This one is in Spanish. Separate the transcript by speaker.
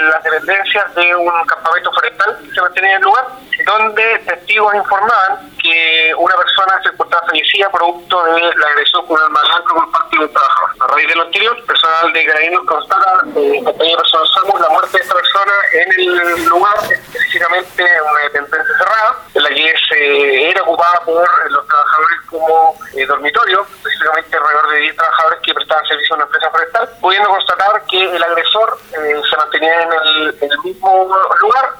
Speaker 1: las dependencias de un campamento forestal que se mantenía en el lugar, donde testigos informaban que una persona se encontraba fallecida producto de la agresión con un arma blanca por parte de un trabajador. A raíz de lo anterior, personal de Carabineros constata, eh, compañía personal la muerte de esta persona en el lugar, específicamente en una dependencia cerrada, en la que se era ocupada por los trabajadores como eh, dormitorio, específicamente alrededor de 10 trabajadores que prestaban servicio a una empresa forestal, pudiendo constatar que el agresor en el, en el mismo lugar,